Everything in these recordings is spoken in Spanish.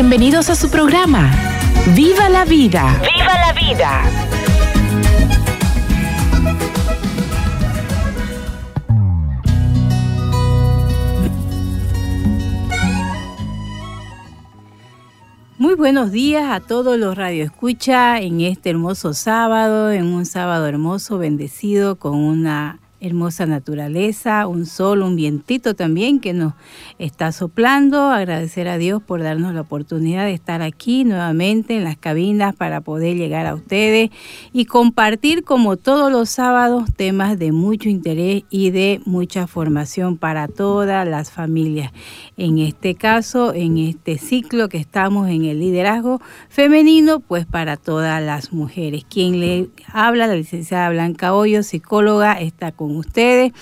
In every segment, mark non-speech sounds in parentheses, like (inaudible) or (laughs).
Bienvenidos a su programa. ¡Viva la vida! ¡Viva la vida! Muy buenos días a todos los radioescucha en este hermoso sábado, en un sábado hermoso, bendecido con una hermosa naturaleza, un sol, un vientito también que nos está soplando. Agradecer a Dios por darnos la oportunidad de estar aquí nuevamente en las cabinas para poder llegar a ustedes y compartir como todos los sábados temas de mucho interés y de mucha formación para todas las familias. En este caso, en este ciclo que estamos en el liderazgo femenino, pues para todas las mujeres. Quien le habla, la licenciada Blanca Hoyo, psicóloga, está con ustedes.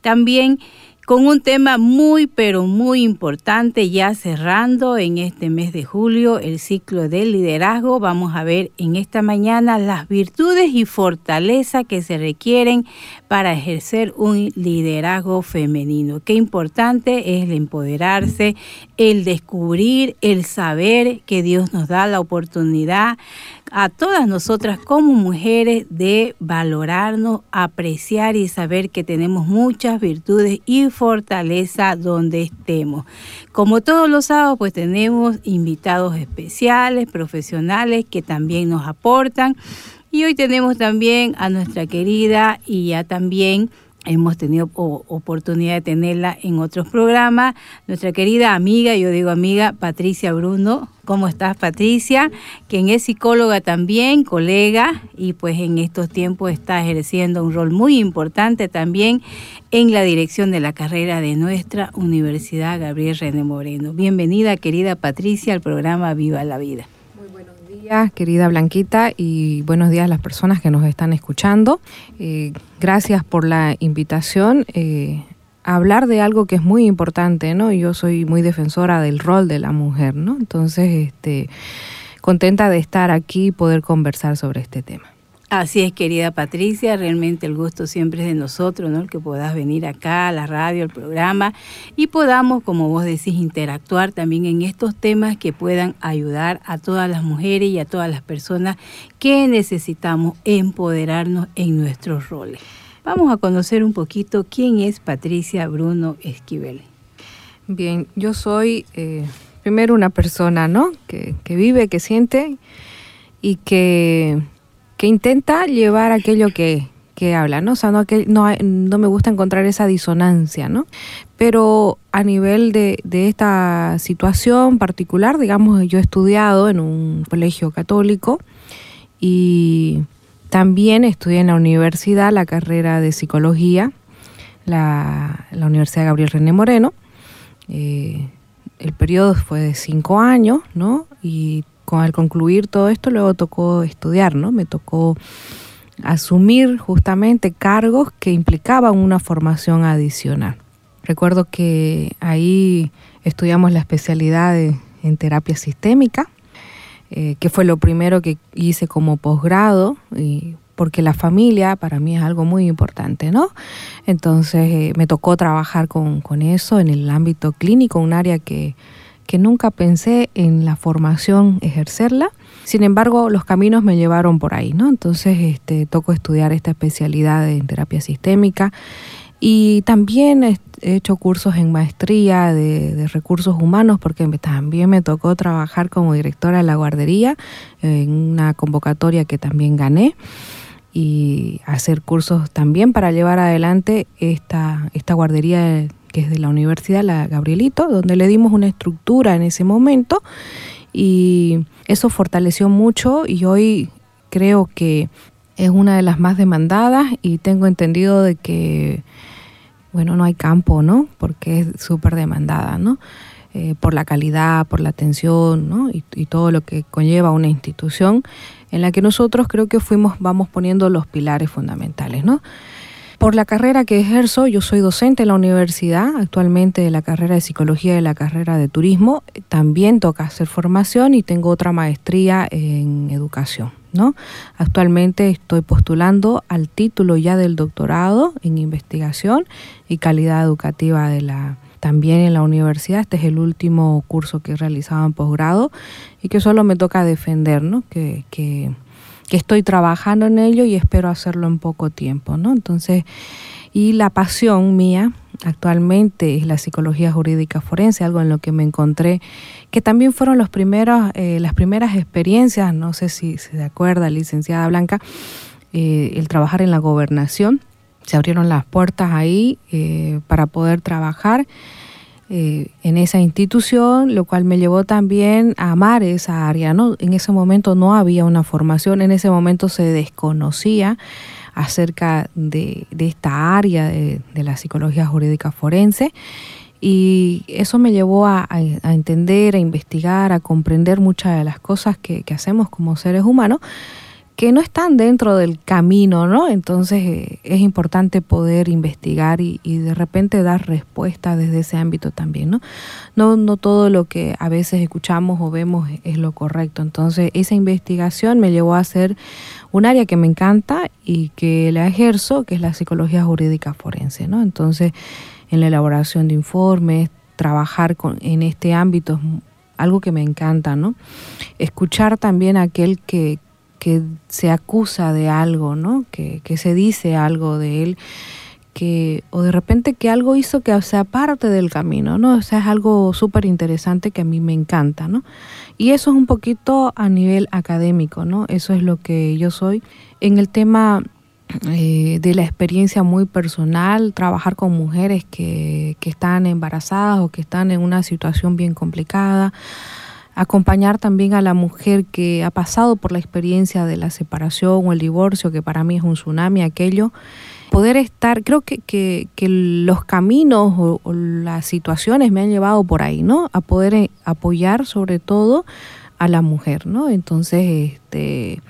También con un tema muy, pero muy importante, ya cerrando en este mes de julio el ciclo del liderazgo. Vamos a ver en esta mañana las virtudes y fortaleza que se requieren para ejercer un liderazgo femenino. Qué importante es el empoderarse, el descubrir, el saber que Dios nos da la oportunidad a todas nosotras como mujeres de valorarnos, apreciar y saber que tenemos muchas virtudes y fortaleza donde estemos. Como todos los sábados, pues tenemos invitados especiales, profesionales que también nos aportan. Y hoy tenemos también a nuestra querida y ya también hemos tenido oportunidad de tenerla en otros programas. Nuestra querida amiga, yo digo amiga, Patricia Bruno. ¿Cómo estás, Patricia? Quien es psicóloga también, colega, y pues en estos tiempos está ejerciendo un rol muy importante también en la dirección de la carrera de nuestra Universidad Gabriel René Moreno. Bienvenida, querida Patricia, al programa Viva la Vida días, querida Blanquita, y buenos días a las personas que nos están escuchando. Eh, gracias por la invitación. Eh, a hablar de algo que es muy importante, ¿no? Yo soy muy defensora del rol de la mujer, ¿no? Entonces, este, contenta de estar aquí y poder conversar sobre este tema. Así es, querida Patricia, realmente el gusto siempre es de nosotros, ¿no? El que puedas venir acá a la radio, al programa y podamos, como vos decís, interactuar también en estos temas que puedan ayudar a todas las mujeres y a todas las personas que necesitamos empoderarnos en nuestros roles. Vamos a conocer un poquito quién es Patricia Bruno Esquivel. Bien, yo soy eh, primero una persona, ¿no? Que, que vive, que siente y que que intenta llevar aquello que, habla, ¿no? O sea, no, que, no, me gusta encontrar esa disonancia, ¿no? Pero a nivel de, de, esta situación particular, digamos, yo he estudiado en un colegio católico y también estudié en la universidad la carrera de psicología, la, la Universidad Gabriel René Moreno. Eh, el periodo fue de cinco años, ¿no? Y al concluir todo esto, luego tocó estudiar, ¿no? Me tocó asumir justamente cargos que implicaban una formación adicional. Recuerdo que ahí estudiamos la especialidad en terapia sistémica, eh, que fue lo primero que hice como posgrado, porque la familia para mí es algo muy importante, ¿no? Entonces eh, me tocó trabajar con, con eso en el ámbito clínico, un área que que nunca pensé en la formación ejercerla. Sin embargo, los caminos me llevaron por ahí, ¿no? Entonces, este, tocó estudiar esta especialidad en terapia sistémica y también he hecho cursos en maestría de, recursos humanos porque también me tocó trabajar como directora de la guardería en una convocatoria que también gané y hacer cursos también para llevar adelante esta, esta guardería que es de la Universidad La Gabrielito, donde le dimos una estructura en ese momento y eso fortaleció mucho y hoy creo que es una de las más demandadas y tengo entendido de que, bueno, no hay campo, ¿no? Porque es súper demandada, ¿no? eh, por la calidad, por la atención ¿no? y, y, todo lo que conlleva una institución en la que nosotros creo que fuimos, vamos poniendo los pilares fundamentales. ¿no? Por la carrera que ejerzo, yo soy docente en la universidad, actualmente de la carrera de psicología y de la carrera de turismo. También toca hacer formación y tengo otra maestría en educación. ¿no? Actualmente estoy postulando al título ya del doctorado en investigación y calidad educativa de la también en la universidad. Este es el último curso que he realizado en posgrado y que solo me toca defender, ¿no? Que, que estoy trabajando en ello y espero hacerlo en poco tiempo, ¿no? Entonces, y la pasión mía actualmente es la psicología jurídica forense, algo en lo que me encontré, que también fueron los primeros, eh, las primeras experiencias, no sé si se acuerda, licenciada Blanca, eh, el trabajar en la gobernación. Se abrieron las puertas ahí eh, para poder trabajar. Eh, en esa institución, lo cual me llevó también a amar esa área. ¿no? En ese momento no había una formación, en ese momento se desconocía acerca de, esta área de, la psicología jurídica forense. Y eso me llevó a, entender, a investigar, a comprender muchas de las cosas que hacemos como seres humanos que no están dentro del camino, ¿no? Entonces eh, es importante poder investigar y, de repente dar respuesta desde ese ámbito también, ¿no? ¿no? No todo lo que a veces escuchamos o vemos es, lo correcto. Entonces esa investigación me llevó a hacer un área que me encanta y que la ejerzo, que es la psicología jurídica forense, ¿no? Entonces en la elaboración de informes, trabajar con, en este ámbito es algo que me encanta, ¿no? Escuchar también a aquel que, que se acusa de algo, ¿no? Que, se dice algo de él, que, o de repente que algo hizo que sea parte del camino, ¿no? O sea, es algo súper interesante que a mí me encanta, ¿no? Y eso es un poquito a nivel académico, ¿no? Eso es lo que yo soy. En el tema eh, de la experiencia muy personal, trabajar con mujeres que, que están embarazadas o que están en una situación bien complicada, acompañar también a la mujer que ha pasado por la experiencia de la separación o el divorcio, que para mí es un tsunami aquello, poder estar, creo que, que, los caminos o, las situaciones me han llevado por ahí, ¿no? A poder eh, apoyar sobre todo a la mujer, ¿no? Entonces, este,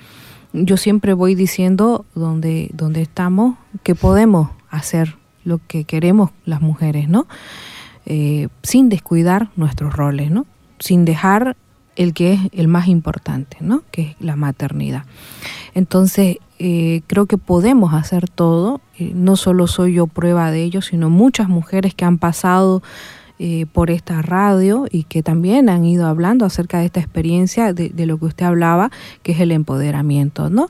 yo siempre voy diciendo donde, donde estamos que podemos hacer lo que queremos las mujeres, ¿no? Eh, sin descuidar nuestros roles, ¿no? Sin dejar el que es el más importante, ¿no? que es la maternidad. Entonces, eh, creo que podemos hacer todo, eh, no solo soy yo prueba de ello, sino muchas mujeres que han pasado eh, por esta radio y que también han ido hablando acerca de esta experiencia, de, de, lo que usted hablaba, que es el empoderamiento, ¿no?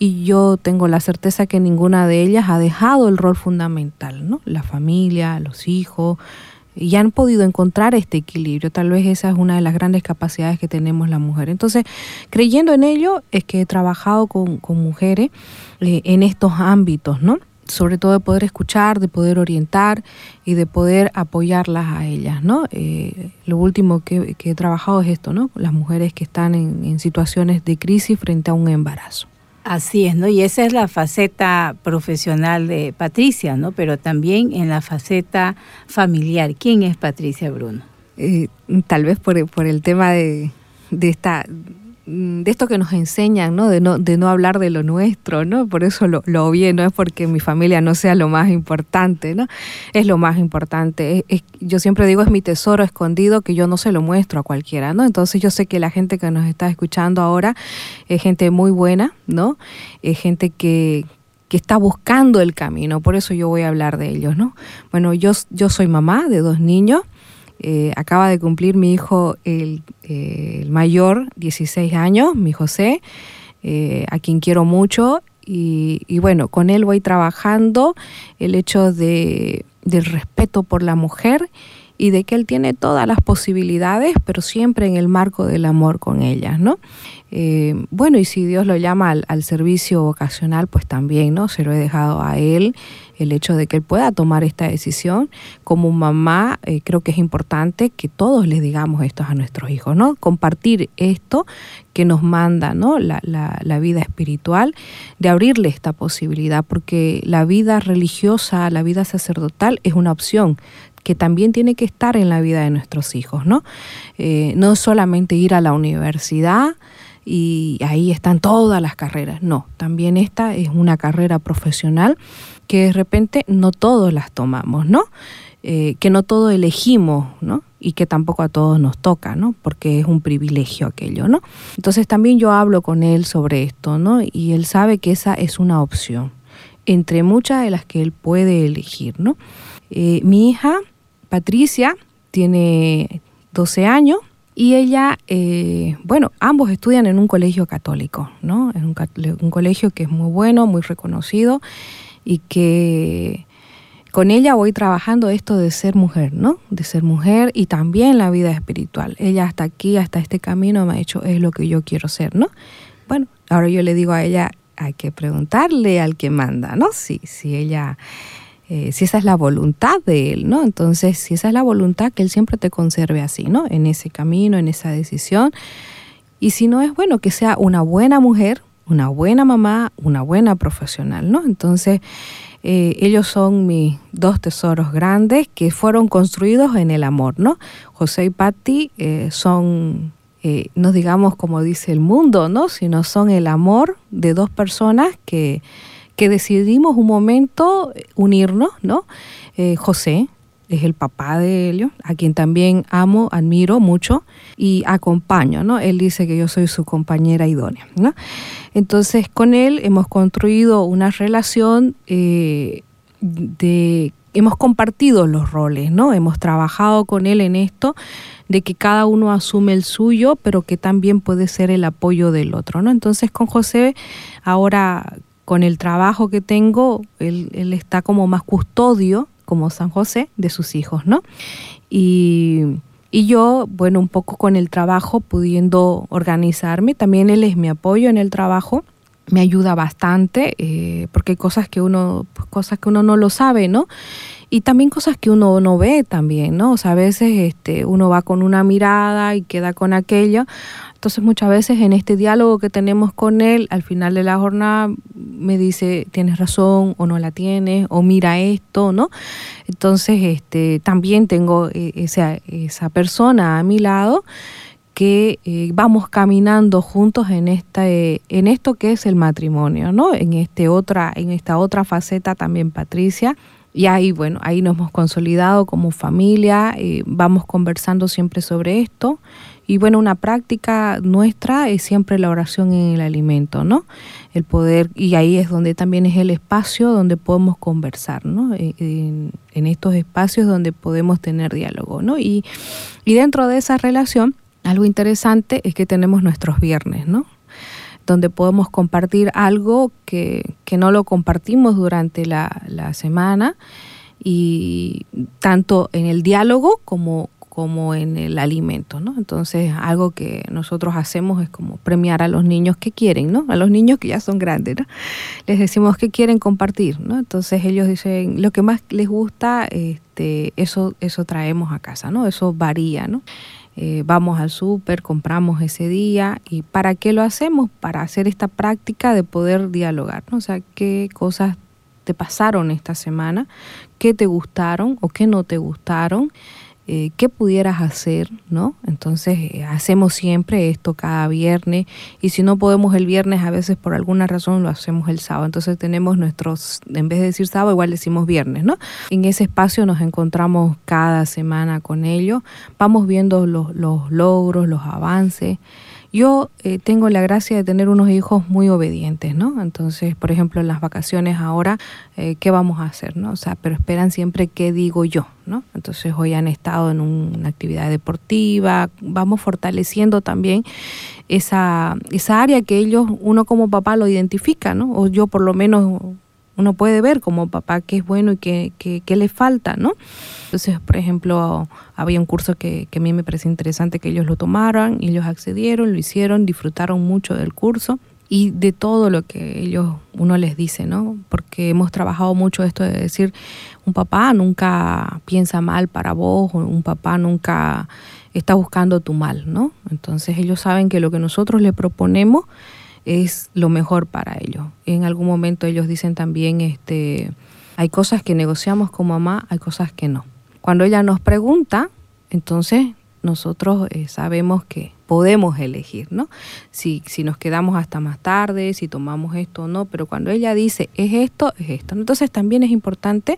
Y yo tengo la certeza que ninguna de ellas ha dejado el rol fundamental, ¿no? La familia, los hijos, y han podido encontrar este equilibrio. Tal vez esa es una de las grandes capacidades que tenemos la mujer. Entonces, creyendo en ello, es que he trabajado con, mujeres eh, en estos ámbitos, ¿no? sobre todo de poder escuchar, de poder orientar y de poder apoyarlas a ellas, ¿no? Eh, lo último que, he trabajado es esto, ¿no? Las mujeres que están en situaciones de crisis frente a un embarazo. Así es, ¿no? Y esa es la faceta profesional de Patricia, ¿no? Pero también en la faceta familiar. ¿Quién es Patricia Bruno? Eh, tal vez por, el tema de, esta de esto que nos enseñan, ¿no? De no, de no hablar de lo nuestro, ¿no? Por eso lo, lo no es porque mi familia no sea lo más importante, ¿no? Es lo más importante. yo siempre digo, es mi tesoro escondido que yo no se lo muestro a cualquiera, ¿no? Entonces yo sé que la gente que nos está escuchando ahora es gente muy buena, ¿no? Es gente que, que está buscando el camino, por eso yo voy a hablar de ellos, ¿no? Bueno, yo, yo soy mamá de dos niños, eh, acaba de cumplir mi hijo el, eh, mayor, 16 años, mi José, eh, a quien quiero mucho. Y, bueno, con él voy trabajando el hecho de, del respeto por la mujer y de que él tiene todas las posibilidades, pero siempre en el marco del amor con ellas, ¿no? bueno, y si Dios lo llama al, servicio vocacional, pues también, ¿no? Se lo he dejado a él el hecho de que él pueda tomar esta decisión. Como mamá, eh, creo que es importante que todos les digamos esto a nuestros hijos, ¿no? Compartir esto que nos manda, ¿no? La, la, vida espiritual, de abrirle esta posibilidad, porque la vida religiosa, la vida sacerdotal es una opción que también tiene que estar en la vida de nuestros hijos, ¿no? Eh, no solamente ir a la universidad y ahí están todas las carreras, no, también esta es una carrera profesional que de repente no todos las tomamos, ¿no? Eh, que no todos elegimos, ¿no? Y que tampoco a todos nos toca, ¿no? Porque es un privilegio aquello, ¿no? Entonces también yo hablo con él sobre esto, ¿no? Y él sabe que esa es una opción, entre muchas de las que él puede elegir, ¿no? Eh, mi hija, Patricia, tiene 12 años y ella, eh, bueno, ambos estudian en un colegio católico, ¿no? En un, un colegio que es muy bueno, muy reconocido y que con ella voy trabajando esto de ser mujer, ¿no? De ser mujer y también la vida espiritual. Ella hasta aquí, hasta este camino me ha dicho, es lo que yo quiero ser, ¿no? Bueno, ahora yo le digo a ella, hay que preguntarle al que manda, ¿no? Si, si ella, eh, si esa es la voluntad de él, ¿no? Entonces, si esa es la voluntad, que él siempre te conserve así, ¿no? En ese camino, en esa decisión. Y si no es bueno, que sea una buena mujer, una buena mamá, una buena profesional, ¿no? Entonces, eh, ellos son mis dos tesoros grandes que fueron construidos en el amor, ¿no? José y Patti eh, son, no digamos como dice el mundo, ¿no? Sino son el amor de dos personas que, que decidimos un momento unirnos, ¿no? José es el papá de ellos, a quien también amo, admiro mucho y acompaño, ¿no? Él dice que yo soy su compañera idónea, ¿no? Entonces con él hemos construido una relación eh, de hemos compartido los roles, ¿no? Hemos trabajado con él en esto de que cada uno asume el suyo, pero que también puede ser el apoyo del otro, ¿no? Entonces con José ahora con el trabajo que tengo, él, él está como más custodio como San José de sus hijos, ¿no? Y, yo, bueno, un poco con el trabajo, pudiendo organizarme, también él es mi apoyo en el trabajo, me ayuda bastante, eh, porque hay cosas que uno, pues, cosas que uno no lo sabe, ¿no? Y también cosas que uno no ve también, ¿no? O sea, a veces este, uno va con una mirada y queda con aquello. Entonces muchas veces en este diálogo que tenemos con él, al final de la jornada me dice, tienes razón o no la tienes, o mira esto, ¿no? Entonces este, también tengo eh, esa, esa persona a mi lado que eh, vamos caminando juntos en esta eh, en esto que es el matrimonio, ¿no? En este otra en esta otra faceta también Patricia y ahí bueno ahí nos hemos consolidado como familia, vamos conversando siempre sobre esto y bueno, una práctica nuestra es siempre la oración en el alimento, ¿no? El poder, y ahí es donde también es el espacio donde podemos conversar, ¿no? E, en, estos espacios donde podemos tener diálogo, ¿no? Y, y dentro de esa relación, algo interesante es que tenemos nuestros viernes, ¿no? Donde podemos compartir algo que, que no lo compartimos durante la, la semana y tanto en el diálogo como, como en el alimento, ¿no? Entonces, algo que nosotros hacemos es como premiar a los niños que quieren, ¿no? A los niños que ya son grandes, ¿no? Les decimos que quieren compartir, ¿no? Entonces ellos dicen, lo que más les gusta, este, eso, eso traemos a casa, ¿no? Eso varía, ¿no? Eh, vamos al súper, compramos ese día y ¿para qué lo hacemos? Para hacer esta práctica de poder dialogar, ¿no? O sea, qué cosas te pasaron esta semana, qué te gustaron o qué no te gustaron eh, qué pudieras hacer, ¿no? Entonces eh, hacemos siempre esto cada viernes y si no podemos el viernes, a veces por alguna razón lo hacemos el sábado. Entonces tenemos nuestros, en vez de decir sábado, igual decimos viernes, ¿no? En ese espacio nos encontramos cada semana con ellos, vamos viendo los, los logros, los avances. Yo eh, tengo la gracia de tener unos hijos muy obedientes, ¿no? Entonces, por ejemplo, en las vacaciones ahora, eh, ¿qué vamos a hacer, no? O sea, pero esperan siempre qué digo yo, ¿no? Entonces, hoy han estado en una actividad deportiva, vamos fortaleciendo también esa, esa área que ellos, uno como papá lo identifica, ¿no? O yo por lo menos uno puede ver como papá qué es bueno y qué, qué, le falta, ¿no? Entonces, por ejemplo, había un curso que, que, a mí me parece interesante que ellos lo tomaran y ellos accedieron, lo hicieron, disfrutaron mucho del curso y de todo lo que ellos, uno les dice, ¿no? Porque hemos trabajado mucho esto de decir, un papá nunca piensa mal para vos, un papá nunca está buscando tu mal, ¿no? Entonces ellos saben que lo que nosotros le proponemos es lo mejor para ellos. En algún momento ellos dicen también, este, hay cosas que negociamos con mamá, hay cosas que no. Cuando ella nos pregunta, entonces nosotros eh, sabemos que podemos elegir, ¿no? Si, si nos quedamos hasta más tarde, si tomamos esto o no, pero cuando ella dice es esto, es esto. Entonces también es importante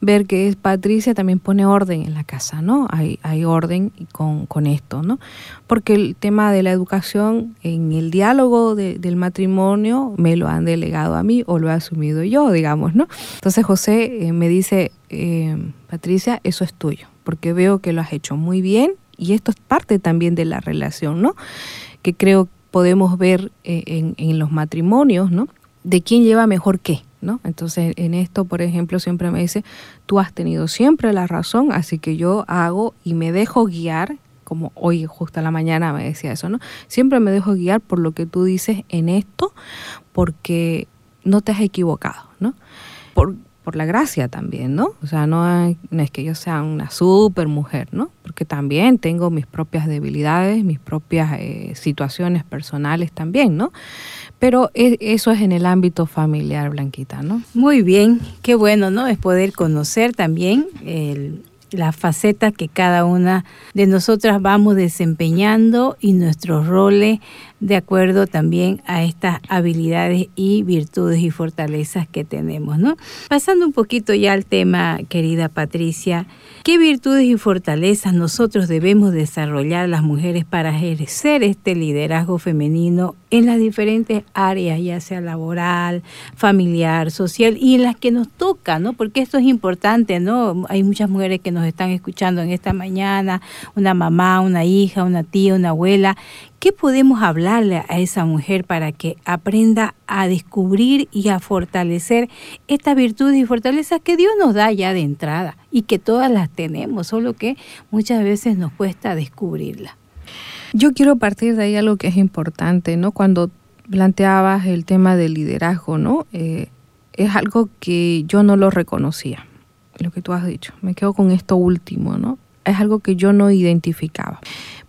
ver que es Patricia también pone orden en la casa, ¿no? Hay, hay orden con, con esto, ¿no? Porque el tema de la educación en el diálogo del matrimonio me lo han delegado a mí o lo he asumido yo, digamos, ¿no? Entonces José eh, me dice, eh, Patricia, eso es tuyo, porque veo que lo has hecho muy bien y esto es parte también de la relación, ¿no? Que creo podemos ver eh, en, los matrimonios, ¿no? De quién lleva mejor qué, ¿no? Entonces, en esto, por ejemplo, siempre me dice, tú has tenido siempre la razón, así que yo hago y me dejo guiar, como hoy justo a la mañana me decía eso, ¿no? Siempre me dejo guiar por lo que tú dices en esto, porque no te has equivocado, ¿no? Por, la gracia también, ¿no? O sea, no, es que yo sea una super mujer, ¿no? Porque también tengo mis propias debilidades, mis propias eh, situaciones personales también, ¿no? Pero e, eso es en el ámbito familiar, Blanquita, ¿no? Muy bien, qué bueno, ¿no? Es poder conocer también el, las facetas que cada una de nosotras vamos desempeñando y nuestros roles de acuerdo también a estas habilidades y virtudes y fortalezas que tenemos, ¿no? Pasando un poquito ya al tema, querida Patricia, ¿qué virtudes y fortalezas nosotros debemos desarrollar las mujeres para ejercer este liderazgo femenino en las diferentes áreas, ya sea laboral, familiar, social y en las que nos toca, ¿no? Porque esto es importante, ¿no? Hay muchas mujeres que nos están escuchando en esta mañana, una mamá, una hija, una tía, una abuela, ¿Qué podemos hablarle a esa mujer para que aprenda a descubrir y a fortalecer estas virtudes y fortalezas que Dios nos da ya de entrada y que todas las tenemos, solo que muchas veces nos cuesta descubrirla? Yo quiero partir de ahí algo que es importante, ¿no? Cuando planteabas el tema del liderazgo, ¿no? Eh, es algo que yo no lo reconocía, lo que tú has dicho. Me quedo con esto último, ¿no? Es algo que yo no identificaba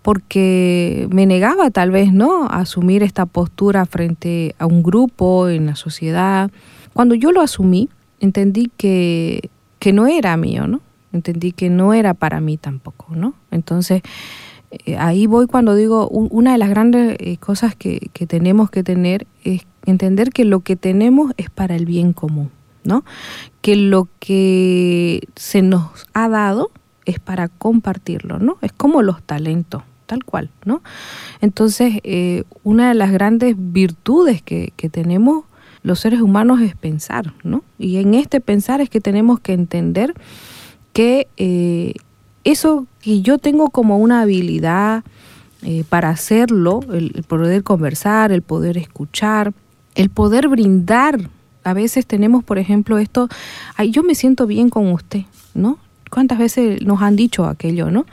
porque me negaba tal vez, ¿no?, a asumir esta postura frente a un grupo en la sociedad. Cuando yo lo asumí, entendí que, que no era mío, ¿no? Entendí que no era para mí tampoco, ¿no? Entonces, eh, ahí voy cuando digo, una de las grandes eh, cosas que, que tenemos que tener es entender que lo que tenemos es para el bien común, ¿no? Que lo que se nos ha dado es para compartirlo, ¿no? Es como los talentos tal cual, ¿no? Entonces, eh, una de las grandes virtudes que, tenemos los seres humanos es pensar, ¿no? Y en este pensar es que tenemos que entender que eh, eso que yo tengo como una habilidad eh, para hacerlo, el, poder conversar, el poder escuchar, el poder brindar. A veces tenemos, por ejemplo, esto, ay, yo me siento bien con usted, ¿no? ¿Cuántas veces nos han dicho aquello, no?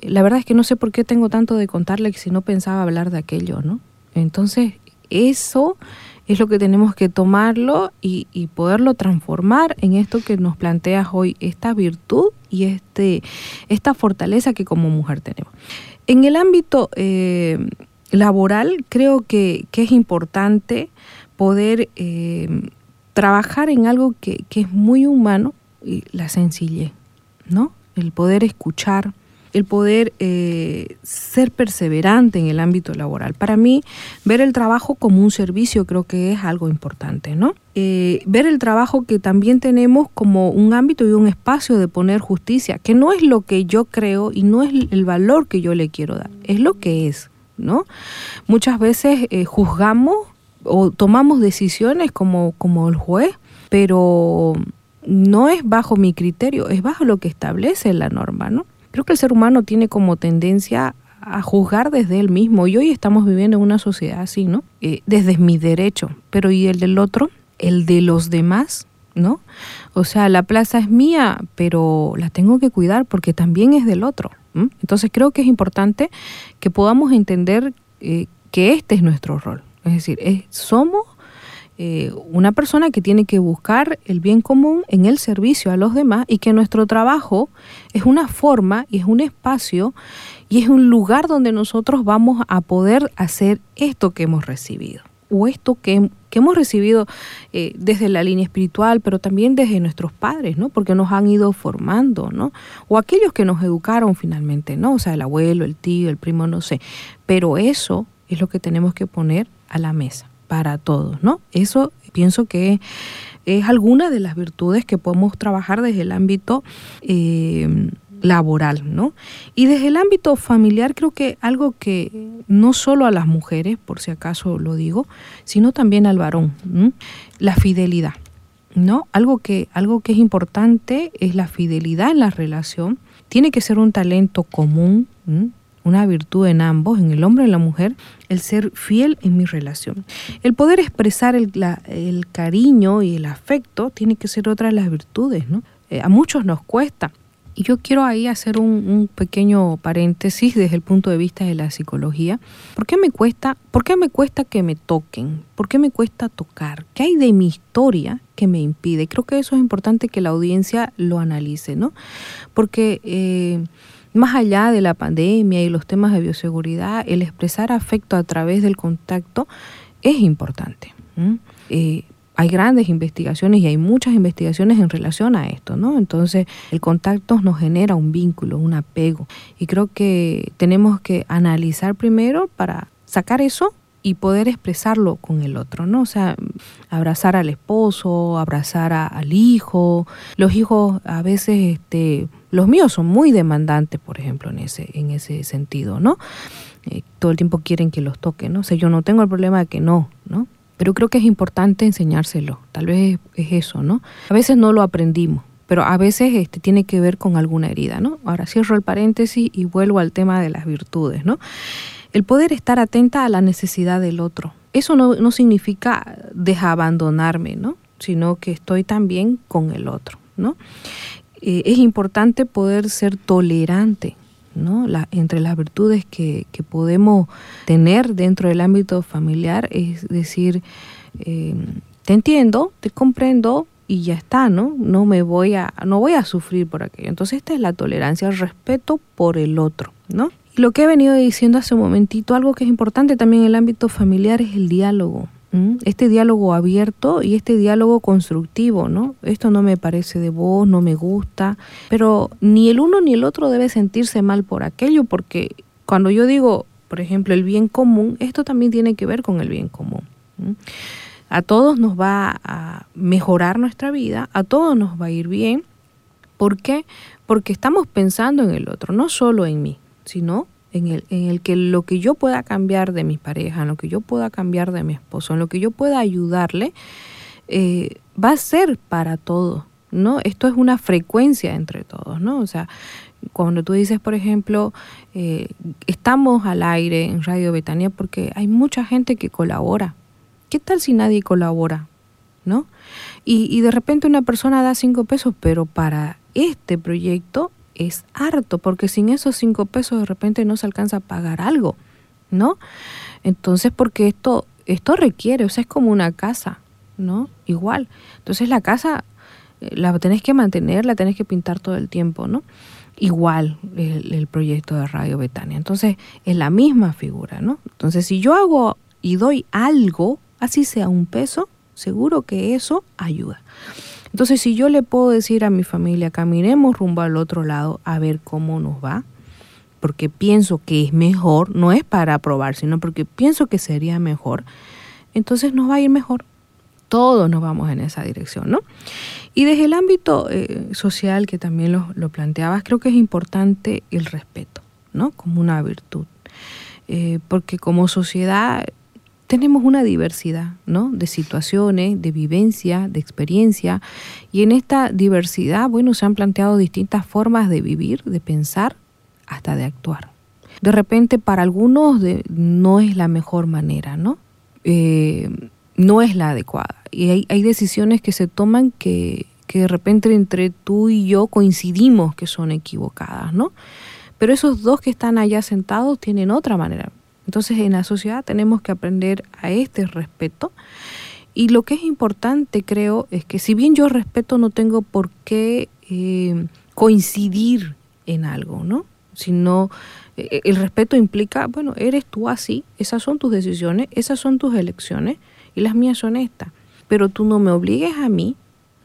la verdad es que no sé por qué tengo tanto de contarle si no pensaba hablar de aquello, ¿no? Entonces, eso es lo que tenemos que tomarlo y, poderlo transformar en esto que nos planteas hoy, esta virtud y este, esta fortaleza que como mujer tenemos. En el ámbito eh, laboral, creo que, es importante poder eh, trabajar en algo que, que es muy humano, y la sencillez, ¿no? El poder escuchar, el poder eh, ser perseverante en el ámbito laboral. Para mí, ver el trabajo como un servicio creo que es algo importante, ¿no? Eh, ver el trabajo que también tenemos como un ámbito y un espacio de poner justicia, que no es lo que yo creo y no es el valor que yo le quiero dar, es lo que es, ¿no? Muchas veces eh, juzgamos o tomamos decisiones como, como el juez, pero no es bajo mi criterio, es bajo lo que establece la norma, ¿no? Creo que el ser humano tiene como tendencia a juzgar desde él mismo y hoy estamos viviendo en una sociedad así, ¿no? Eh, desde mi derecho, pero ¿y el del otro? ¿El de los demás? ¿No? O sea, la plaza es mía, pero la tengo que cuidar porque también es del otro. Entonces creo que es importante que podamos entender eh, que este es nuestro rol. Es decir, somos eh, una persona que tiene que buscar el bien común en el servicio a los demás y que nuestro trabajo es una forma y es un espacio y es un lugar donde nosotros vamos a poder hacer esto que hemos recibido. o esto que, que hemos recibido eh, desde la línea espiritual, pero también desde nuestros padres, ¿no? Porque nos han ido formando, ¿no? O aquellos que nos educaron finalmente, ¿no? O sea, el abuelo, el tío, el primo, no sé. Pero eso es lo que tenemos que poner a la mesa para todos, ¿no? Eso pienso que es alguna de las virtudes que podemos trabajar desde el ámbito eh, laboral, ¿no? Y desde el ámbito familiar creo que algo que no solo a las mujeres, por si acaso lo digo, sino también al varón, la fidelidad, ¿no? Algo que, algo que es importante es la fidelidad en la relación. Tiene que ser un talento común, una virtud en ambos, en el hombre y en la mujer, el ser fiel en mi relación. El poder expresar el, el cariño y el afecto tiene que ser otra de las virtudes, ¿no? Eh, a muchos nos cuesta. Y yo quiero ahí hacer un, pequeño paréntesis desde el punto de vista de la psicología. ¿Por qué me cuesta, por qué me cuesta que me toquen? ¿Por qué me cuesta tocar? ¿Qué hay de mi historia que me impide? Creo que eso es importante que la audiencia lo analice, ¿no? Porque eh, más allá de la pandemia y los temas de bioseguridad, el expresar afecto a través del contacto es importante hay grandes investigaciones y hay muchas investigaciones en relación a esto, ¿no? Entonces, el contacto nos genera un vínculo, un apego. Y creo que tenemos que analizar primero para sacar eso y poder expresarlo con el otro, ¿no? O sea, abrazar al esposo, abrazar al hijo. Los hijos a veces, este, los míos son muy demandantes, por ejemplo, en ese, en ese sentido, ¿no? Eh, todo el tiempo quieren que los toquen, ¿no? O sea, yo no tengo el problema de que no, ¿no? Pero creo que es importante enseñárselo, tal vez es eso, ¿no? A veces no lo aprendimos, pero a veces este, tiene que ver con alguna herida, ¿no? Ahora cierro el paréntesis y vuelvo al tema de las virtudes, ¿no? El poder estar atenta a la necesidad del otro. Eso no, no significa desabandonarme, ¿no? Sino que estoy también con el otro, ¿no? Eh, es importante poder ser tolerante ¿no? La, entre las virtudes que, podemos tener dentro del ámbito familiar es decir, eh, te entiendo, te comprendo y ya está, ¿no? No me voy a, no voy a sufrir por aquello. Entonces esta es la tolerancia, el respeto por el otro, ¿no? Y lo que he venido diciendo hace un momentito, algo que es importante también en el ámbito familiar es el diálogo este diálogo abierto y este diálogo constructivo, ¿no? Esto no me parece de vos, no me gusta, pero ni el uno ni el otro debe sentirse mal por aquello, porque cuando yo digo, por ejemplo, el bien común, esto también tiene que ver con el bien común. A todos nos va a mejorar nuestra vida, a todos nos va a ir bien. ¿Por qué? Porque estamos pensando en el otro, no solo en mí, sino en el, en el que lo que yo pueda cambiar de mi pareja, lo que yo pueda cambiar de mi esposo, lo que yo pueda ayudarle, eh, va a ser para todos, ¿no? Esto es una frecuencia entre todos, ¿no? O sea, cuando tú dices, por ejemplo, eh, estamos al aire en Radio Betania porque hay mucha gente que colabora. ¿Qué tal si nadie colabora? ¿No? Y de repente una persona da cinco pesos, pero para este proyecto es harto, porque sin esos cinco pesos de repente no se alcanza a pagar algo, ¿no? Entonces, porque esto, esto requiere, o sea, es como una casa, ¿no? Igual. Entonces la casa eh, la tenés que mantener, la tenés que pintar todo el tiempo, ¿no? Igual el, el proyecto de Radio Betania. Entonces, es la misma figura, ¿no? Entonces, si yo hago y doy algo, así sea un peso, seguro que eso ayuda. Entonces, si yo le puedo decir a mi familia, caminemos rumbo al otro lado a ver cómo nos va, porque pienso que es mejor, no es para aprobar, sino porque pienso que sería mejor, entonces nos va a ir mejor. Todos nos vamos en esa dirección, ¿no? Y desde el ámbito eh, social, que también lo, lo, planteabas, creo que es importante el respeto, ¿no? Como una virtud. Eh, porque como sociedad tenemos una diversidad ¿no? de situaciones, de vivencia, de experiencia, y en esta diversidad, bueno, se han planteado distintas formas de vivir, de pensar, hasta de actuar. De repente para algunos no es la mejor manera, ¿no? Eh, no es la adecuada. Y hay, hay decisiones que se toman que, que de repente entre tú y yo coincidimos que son equivocadas, ¿no? Pero esos dos que están allá sentados tienen otra manera entonces en la sociedad tenemos que aprender a este respeto. Y lo que es importante, creo, es que si bien yo respeto, no tengo por qué eh, coincidir en algo, ¿no? Sino Eh, El respeto implica, bueno, eres tú así, esas son tus decisiones, esas son tus elecciones y las mías son estas. Pero tú no me obligues a mí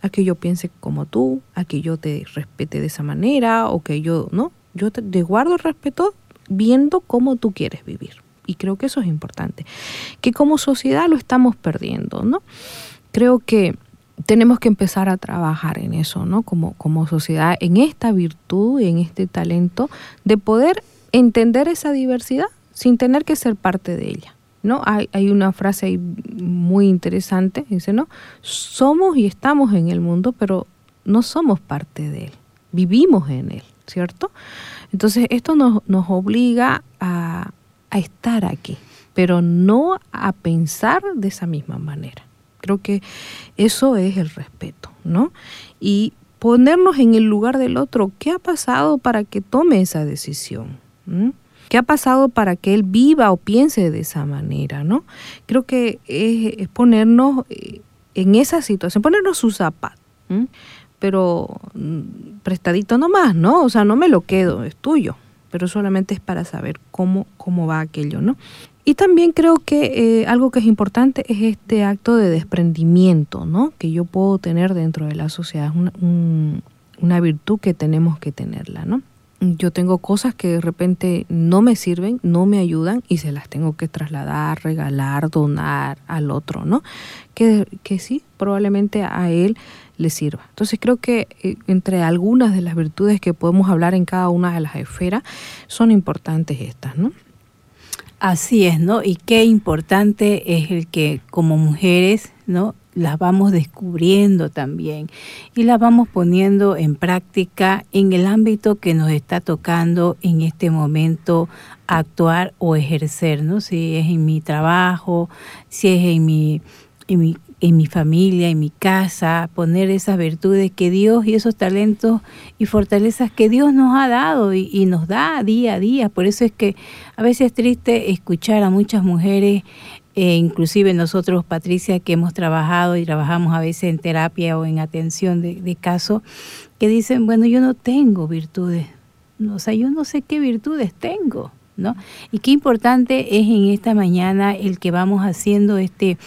a que yo piense como tú, a que yo te respete de esa manera o que yo, no, yo te, te guardo el respeto viendo cómo tú quieres vivir. Y creo que eso es importante. Que como sociedad lo estamos perdiendo, ¿no? Creo que tenemos que empezar a trabajar en eso, ¿no? Como, como sociedad, en esta virtud, en este talento, de poder entender esa diversidad sin tener que ser parte de ella. ¿no? Hay, hay una frase ahí muy interesante, dice, ¿no? Somos y estamos en el mundo, pero no somos parte de él, vivimos en él, ¿cierto? Entonces esto nos, nos obliga a, a estar aquí, pero no a pensar de esa misma manera. Creo que eso es el respeto, ¿no? Y ponernos en el lugar del otro, ¿qué ha pasado para que tome esa decisión? ¿Mm? ¿Qué ha pasado para que él viva o piense de esa manera, no? Creo que es, ponernos eh, en esa situación, ponernos sus zapatos, ¿m? pero mm, prestadito nomás, ¿no? O sea, no me lo quedo, es tuyo, pero solamente es para saber cómo, cómo va aquello, ¿no? Y también creo que eh, algo que es importante es este acto de desprendimiento, ¿no? Que yo puedo tener dentro de la sociedad, una, un, una virtud que tenemos que tenerla, ¿no? Yo tengo cosas que de repente no me sirven, no me ayudan y se las tengo que trasladar, regalar, donar al otro, ¿no? Que, que sí, probablemente a él le sirva. Entonces creo que eh, entre algunas de las virtudes que podemos hablar en cada una de las esferas son importantes estas, ¿no? Así es, ¿no? Y qué importante es el que como mujeres, ¿no? Las vamos descubriendo también y las vamos poniendo en práctica en el ámbito que nos está tocando en este momento actuar o ejercer, ¿no? Si es en mi trabajo, si es en mi, en mi, en mi familia, en mi casa, poner esas virtudes que Dios y esos talentos y fortalezas que Dios nos ha dado y, y nos da día a día. Por eso es que a veces es triste escuchar a muchas mujeres eh, inclusive nosotros, Patricia, que hemos trabajado y trabajamos a veces en terapia o en atención de, de caso, que dicen, bueno, yo no tengo virtudes, o sea, yo no sé qué virtudes tengo, ¿no? Y qué importante es en esta mañana el que vamos haciendo este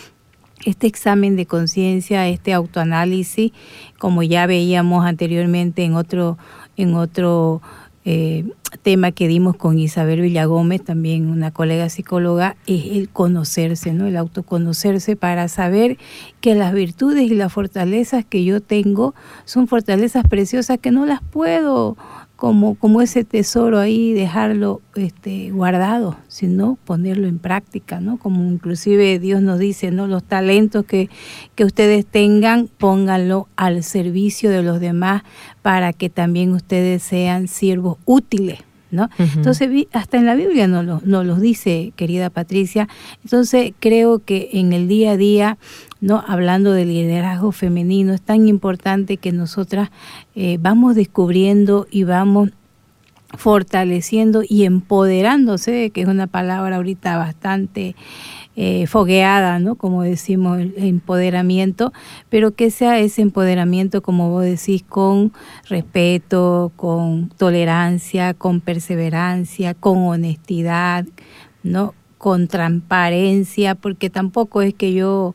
este examen de conciencia, este autoanálisis, como ya veíamos anteriormente en otro, en otro eh, tema que dimos con Isabel Villagómez, también una colega psicóloga, es el conocerse, ¿no? El autoconocerse para saber que las virtudes y las fortalezas que yo tengo son fortalezas preciosas que no las puedo como, como ese tesoro ahí dejarlo este, guardado, sino ponerlo en práctica, ¿no? Como inclusive Dios nos dice, ¿no? Los talentos que, que ustedes tengan, pónganlo al servicio de los demás para que también ustedes sean siervos útiles. ¿No? Uh -huh. Entonces, hasta en la Biblia nos lo, nos los dice, querida Patricia. Entonces, creo que en el día a día, ¿no? hablando del liderazgo femenino, es tan importante que nosotras eh, vamos descubriendo y vamos fortaleciendo y empoderándose, que es una palabra ahorita bastante eh, fogueada, ¿no? Como decimos, el empoderamiento, pero que sea ese empoderamiento, como vos decís, con respeto, con tolerancia, con perseverancia, con honestidad, ¿no? Con transparencia, porque tampoco es que yo,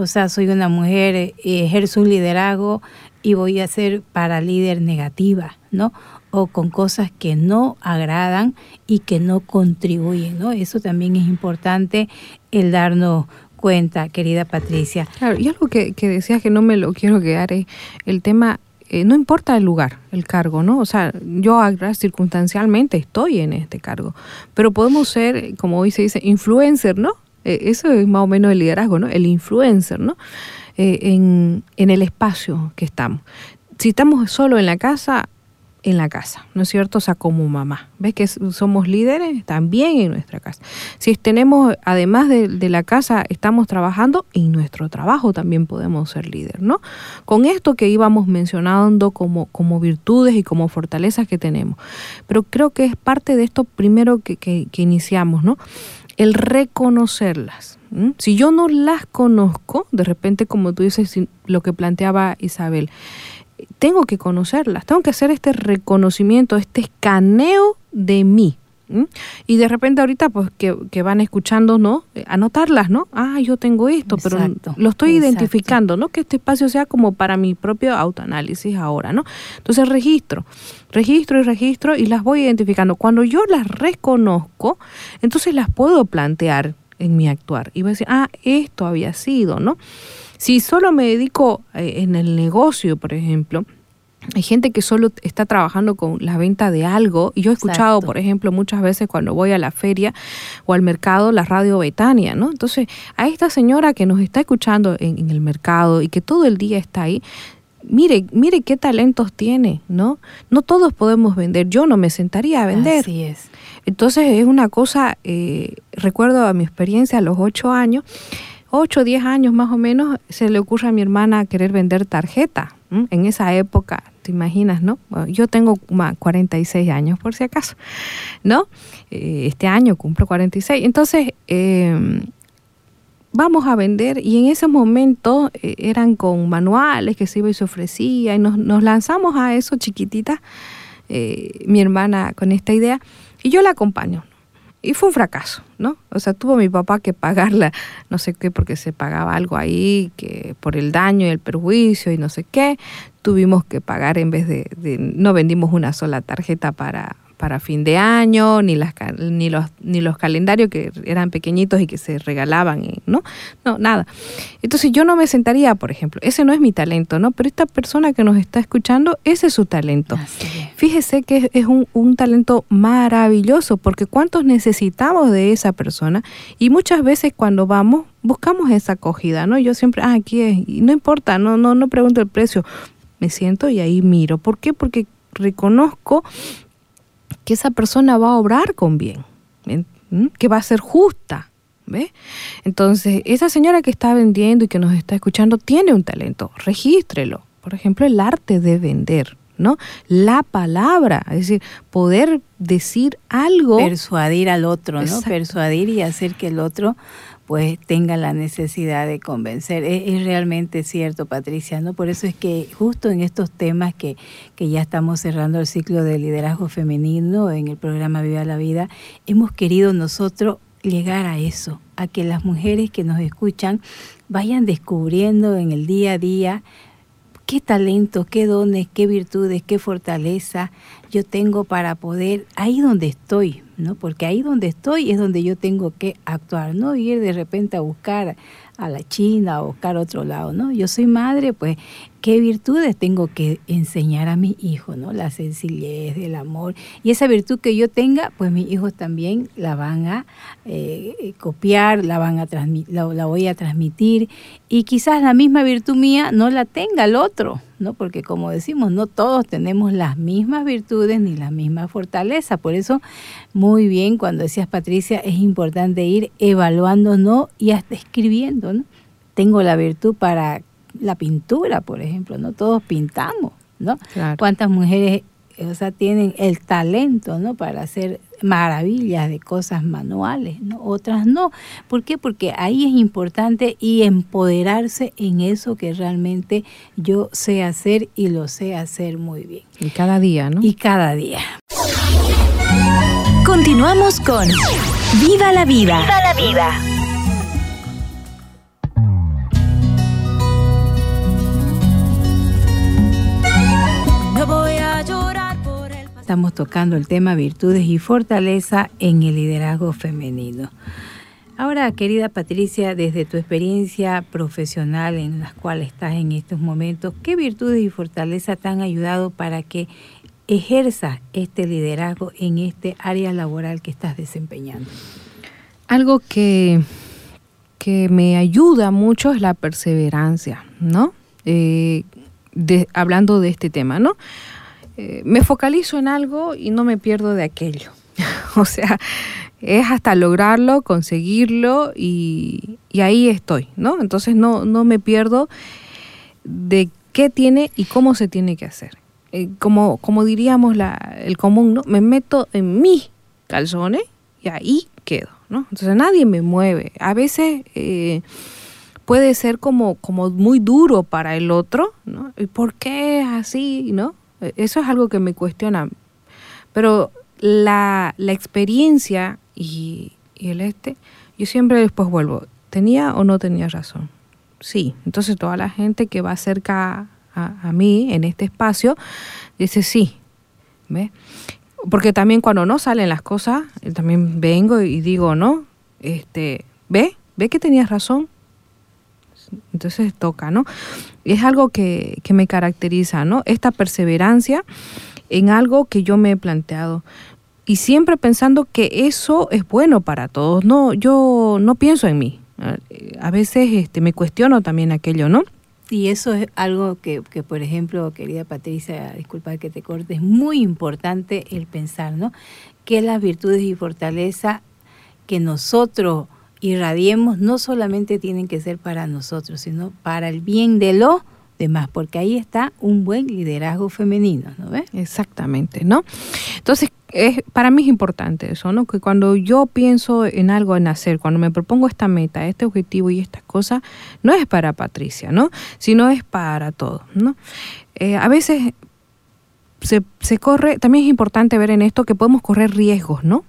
o sea, soy una mujer, eh, ejerzo un liderazgo y voy a ser para líder negativa, ¿no? o con cosas que no agradan y que no contribuyen, ¿no? Eso también es importante el darnos cuenta, querida Patricia. Claro, y algo que, que decías que no me lo quiero quedar es el tema, eh, no importa el lugar, el cargo, ¿no? O sea, yo circunstancialmente estoy en este cargo, pero podemos ser, como hoy se dice, influencer, ¿no? Eh, eso es más o menos el liderazgo, ¿no? El influencer, ¿no? Eh, en, en el espacio que estamos. Si estamos solo en la casa, en la casa, ¿no es cierto? O sea, como mamá. ¿Ves que somos líderes también en nuestra casa? Si tenemos, además de, la casa, estamos trabajando, en nuestro trabajo también podemos ser líder, ¿no? Con esto que íbamos mencionando como, como virtudes y como fortalezas que tenemos. Pero creo que es parte de esto primero que, que, que iniciamos, ¿no? El reconocerlas. Si yo no las conozco, de repente, como tú dices, lo que planteaba Isabel, tengo que conocerlas, tengo que hacer este reconocimiento, este escaneo de mí. Y de repente ahorita, pues que, van escuchando, ¿no? Eh, anotarlas, ¿no? Ah, yo tengo esto, pero lo estoy identificando, ¿no? Que este espacio sea como para mi propio autoanálisis ahora, ¿no? Entonces registro, registro y registro y las voy identificando. Cuando yo las reconozco, entonces las puedo plantear en mi actuar. Y voy a decir, ah, esto había sido, ¿no? Si solo me dedico eh, en el negocio, por ejemplo, hay gente que solo está trabajando con la venta de algo. Y yo he escuchado, por ejemplo, muchas veces cuando voy a la feria o al mercado, la radio Betania, ¿no? Entonces, a esta señora que nos está escuchando en, el mercado y que todo el día está ahí, mire, mire qué talentos tiene, ¿no? No todos podemos vender. Yo no me sentaría a vender. Así es. Entonces, es una cosa, eh, recuerdo a mi experiencia a los ocho años, ocho, diez años más o menos, se le ocurre a mi hermana querer vender tarjeta. En esa época te imaginas, ¿no? Yo tengo 46 años, por si acaso, ¿no? Eh, este año cumplo 46. Entonces, em, vamos a vender y en ese momento eh, eran con manuales que se iba y se ofrecía y nos, lanzamos a eso chiquitita, eh, mi hermana con esta idea y yo la acompaño. Y fue un fracaso, ¿no? O sea, tuvo mi papá que pagarla, no sé qué, porque se pagaba algo ahí, que por el daño y el perjuicio y no sé qué, tuvimos que pagar en vez de, de no vendimos una sola tarjeta para, para fin de año, ni, las, ni, los, ni los calendarios que eran pequeñitos y que se regalaban, ¿no? No, nada. Entonces yo no me sentaría, por ejemplo, ese no es mi talento, ¿no? Pero esta persona que nos está escuchando, ese es su talento. Fíjese que es, un, un talento maravilloso, porque ¿cuántos necesitamos de esa persona? Y muchas veces cuando vamos, buscamos esa acogida, ¿no? Yo siempre, ah, aquí es, y no importa, no, no, no pregunto el precio, me siento y ahí miro. ¿Por qué? Porque reconozco que esa persona va a obrar con bien, ¿Mm? que va a ser justa. ¿Ve? Entonces, esa señora que está vendiendo y que nos está escuchando tiene un talento, regístrelo. Por ejemplo, el arte de vender, ¿no? La palabra, es decir, poder decir algo. Persuadir al otro, ¿no? Persuadir y hacer que el otro pues tenga la necesidad de convencer. Es, realmente cierto, Patricia, ¿no? Por eso es que justo en estos temas que, que ya estamos cerrando el ciclo de liderazgo femenino en el programa Viva la Vida, hemos querido nosotros llegar a eso, a que las mujeres que nos escuchan vayan descubriendo en el día a día qué talento, qué dones, qué virtudes, qué fortaleza yo tengo para poder, ahí donde estoy, ¿no? Porque ahí donde estoy es donde yo tengo que actuar, no ir de repente a buscar a la China o buscar otro lado, ¿no? Yo soy madre, pues, ¿qué virtudes tengo que enseñar a mis hijos, ¿no? La sencillez, el amor. Y esa virtud que yo tenga, pues mis hijos también la van a eh, copiar, la, van a la, voy a transmitir. Y quizás la misma virtud mía no la tenga el otro, ¿no? Porque como decimos, no todos tenemos las mismas virtudes ni las mismas fortalezas. Por eso, muy bien, cuando decías Patricia, es importante ir evaluándonos y hasta escribiendo, ¿no? Tengo la virtud para la pintura, por ejemplo, ¿no? Todos pintamos, ¿no? ¿Cuántas mujeres o sea, tienen el talento, ¿no? Para hacer maravillas de cosas manuales, ¿no? Otras no. ¿Por qué? Porque ahí es importante y empoderarse en eso que realmente yo sé hacer y lo sé hacer muy bien. Y cada día, ¿no? Y cada día. Continuamos con Viva la vida. Viva la vida. Estamos tocando el tema virtudes y fortaleza en el liderazgo femenino. Ahora, querida Patricia, desde tu experiencia profesional en la cual estás en estos momentos, ¿qué virtudes y fortaleza te han ayudado para que ejerzas este liderazgo en este área laboral que estás desempeñando? Algo que, que me ayuda mucho es la perseverancia, ¿no? Eh, hablando de este tema, ¿no? Eh, me focalizo en algo y no me pierdo de aquello. (laughs) o sea, es hasta lograrlo, conseguirlo y, ahí estoy, ¿no? Entonces no, no me pierdo de qué tiene y cómo se tiene que hacer. Eh, como, como diríamos la, el común, ¿no? Me meto en mis calzones y ahí quedo, ¿no? Entonces nadie me mueve. A veces eh, puede ser como, como muy duro para el otro, ¿no? ¿Y por qué es así, no? Eso es algo que me cuestiona. Pero la, la experiencia y, el este, yo siempre después vuelvo, ¿tenía o no tenía razón? Sí, entonces toda la gente que va cerca a, a mí en este espacio dice sí, ¿ve? Porque también cuando no salen las cosas, eh, también vengo y digo, ¿no? Este, ¿ve? ¿Ve que tenías razón? Entonces toca, ¿no? Es algo que, que me caracteriza, ¿no? Esta perseverancia en algo que yo me he planteado y siempre pensando que eso es bueno para todos. No, yo no pienso en mí. A veces este, me cuestiono también aquello, ¿no? Y eso es algo que, que, por ejemplo, querida Patricia, disculpa que te corte, es muy importante el pensar, ¿no? Que las virtudes y fortaleza que nosotros irradiemos no solamente tienen que ser para nosotros, sino para el bien de los demás, porque ahí está un buen liderazgo femenino, ¿no ves? Exactamente, ¿no? Entonces, es, para mí es importante eso, ¿no? Que cuando yo pienso en algo en hacer, cuando me propongo esta meta, este objetivo y estas cosas, no es para Patricia, ¿no? Sino es para todos, ¿no? Eh, a veces se, se corre, también es importante ver en esto que podemos correr riesgos, ¿no?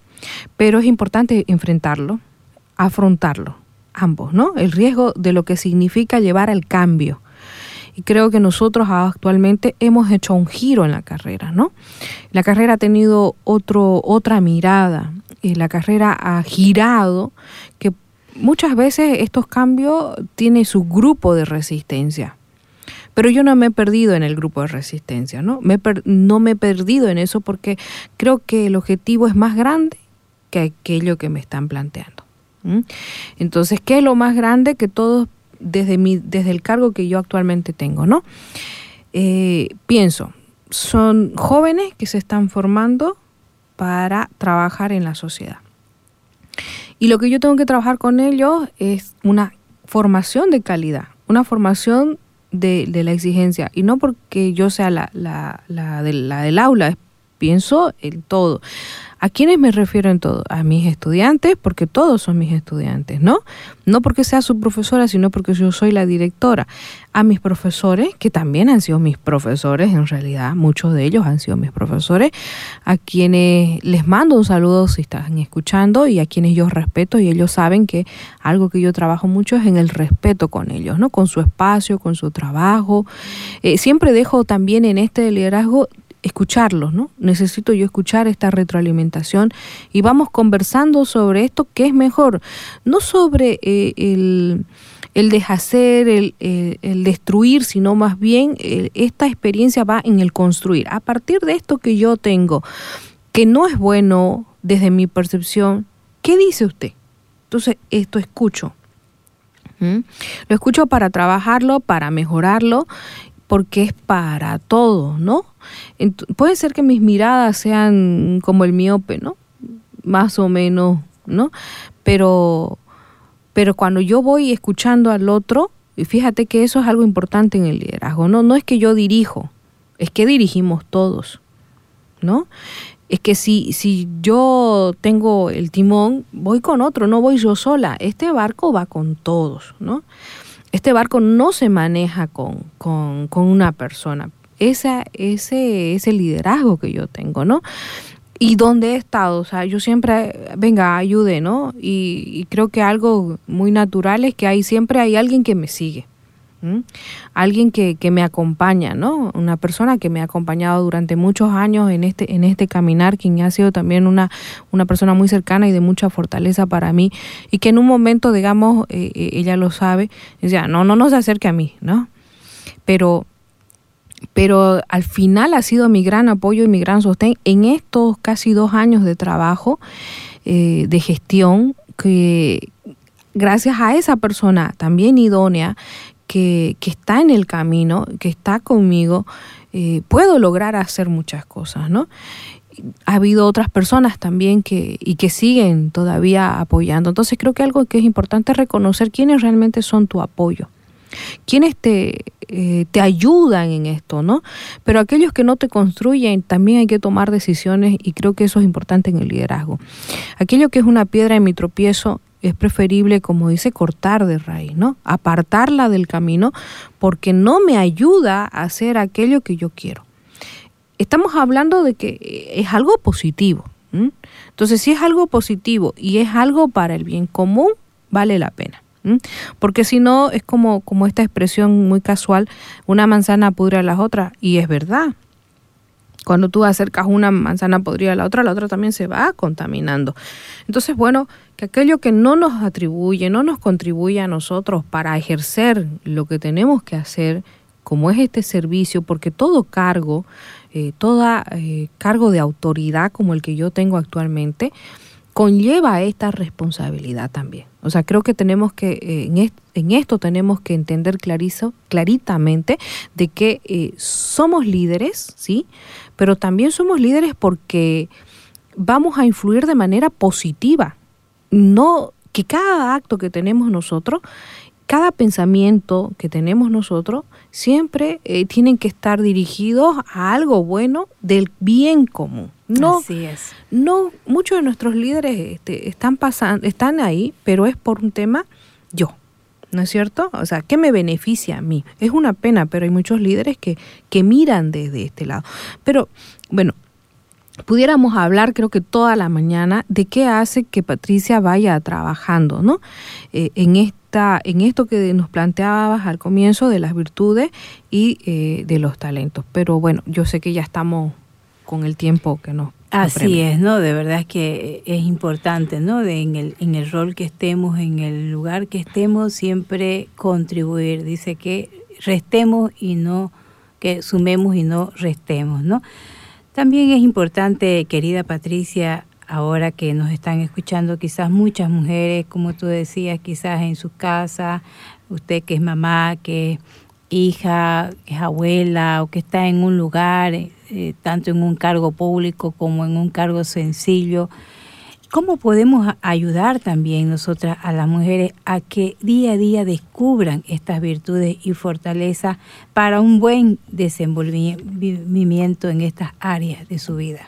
Pero es importante enfrentarlo, afrontarlo, ambos, ¿no? El riesgo de lo que significa llevar al cambio. Y creo que nosotros actualmente hemos hecho un giro en la carrera, ¿no? La carrera ha tenido otro, otra mirada, y la carrera ha girado, que muchas veces estos cambios tienen su grupo de resistencia. Pero yo no me he perdido en el grupo de resistencia, ¿no? Me no me he perdido en eso porque creo que el objetivo es más grande que aquello que me están planteando. Entonces, ¿qué es lo más grande que todos desde, mi, desde el cargo que yo actualmente tengo, ¿no? Eh, pienso, son jóvenes que se están formando para trabajar en la sociedad. Y lo que yo tengo que trabajar con ellos es una formación de calidad, una formación de, de la exigencia. Y no porque yo sea la, la, la, la del aula, pienso en todo. ¿A quiénes me refiero en todo? A mis estudiantes, porque todos son mis estudiantes, ¿no? No porque sea su profesora, sino porque yo soy la directora. A mis profesores, que también han sido mis profesores, en realidad, muchos de ellos han sido mis profesores, a quienes les mando un saludo si están escuchando y a quienes yo respeto y ellos saben que algo que yo trabajo mucho es en el respeto con ellos, ¿no? Con su espacio, con su trabajo. Eh, siempre dejo también en este liderazgo escucharlos, ¿no? Necesito yo escuchar esta retroalimentación y vamos conversando sobre esto que es mejor, no sobre eh, el, el, deshacer, el, el, el, destruir, sino más bien esta experiencia va en el construir. A partir de esto que yo tengo, que no es bueno desde mi percepción, ¿qué dice usted? Entonces, esto escucho. Lo escucho para trabajarlo, para mejorarlo porque es para todos, ¿no? puede ser que mis miradas sean como el miope, ¿no? Más o menos, ¿no? Pero, pero cuando yo voy escuchando al otro, y fíjate que eso es algo importante en el liderazgo, ¿no? No es que yo dirijo, es que dirigimos todos, ¿no? Es que si, si yo tengo el timón, voy con otro, no voy yo sola. Este barco va con todos, ¿no? Este barco no se maneja con, con, una persona. Esa, ese es el liderazgo que yo tengo, ¿no? y dónde he estado. O sea, yo siempre, venga, ayude, ¿no? Y, y, creo que algo muy natural es que hay siempre hay alguien que me sigue. Alguien que, que, me acompaña, ¿no? Una persona que me ha acompañado durante muchos años en este, en este caminar, quien ha sido también una, una persona muy cercana y de mucha fortaleza para mí, y que en un momento, digamos, eh, eh ella lo sabe, decía, no, no, no se acerque a mí, ¿no? Pero, pero al final ha sido mi gran apoyo y mi gran sostén en estos casi dos años de trabajo, eh, de gestión, que gracias a esa persona también idónea, que, está en el camino, que está conmigo, eh, puedo lograr hacer muchas cosas, ¿no? Ha habido otras personas también que, y que siguen todavía apoyando. Entonces creo que algo que es importante es reconocer quiénes realmente son tu apoyo quienes te, eh, te ayudan en esto, ¿no? Pero aquellos que no te construyen, también hay que tomar decisiones y creo que eso es importante en el liderazgo. Aquello que es una piedra en mi tropiezo, es preferible, como dice, cortar de raíz, ¿no? Apartarla del camino porque no me ayuda a hacer aquello que yo quiero. Estamos hablando de que es algo positivo. Entonces, si es algo positivo y es algo para el bien común, vale la pena. Porque si no, es como, como esta expresión muy casual, una manzana pudre a las otras, y es verdad. Cuando tú acercas una manzana podrida a la otra, la otra también se va contaminando. Entonces, bueno, que aquello que no nos atribuye, no nos contribuye a nosotros para ejercer lo que tenemos que hacer, como es este servicio, porque todo cargo, eh, todo eh, cargo de autoridad como el que yo tengo actualmente, conlleva esta responsabilidad también. O sea, creo que tenemos que, eh, en, est en, esto tenemos que entender clarizo, claritamente de que eh, somos líderes, ¿sí? Pero también somos líderes porque vamos a influir de manera positiva. No que cada acto que tenemos nosotros, cada pensamiento que tenemos nosotros, siempre eh, tienen que estar dirigidos a algo bueno del bien común. No, Así es. no, muchos de nuestros líderes este, están pasando, están ahí, pero es por un tema yo. ¿No es cierto? O sea, ¿qué me beneficia a mí? Es una pena, pero hay muchos líderes que, que miran desde este lado. Pero, bueno, pudiéramos hablar, creo que toda la mañana, de qué hace que Patricia vaya trabajando, ¿no? Eh, en esta, en esto que nos planteabas al comienzo de las virtudes y eh, de los talentos. Pero bueno, yo sé que ya estamos con el tiempo que nos Así es, ¿no? De verdad es que es importante, ¿no? De en, el, en el rol que estemos, en el lugar que estemos, siempre contribuir. Dice que restemos y no, que sumemos y no restemos, ¿no? También es importante, querida Patricia, ahora que nos están escuchando quizás muchas mujeres, como tú decías, quizás en su casa, usted que es mamá, que es hija, que es abuela o que está en un lugar, eh, tanto en un cargo público como en un cargo sencillo. ¿Cómo podemos ayudar también nosotras a las mujeres a que día a día descubran estas virtudes y fortalezas para un buen desenvolvimiento en estas áreas de su vida?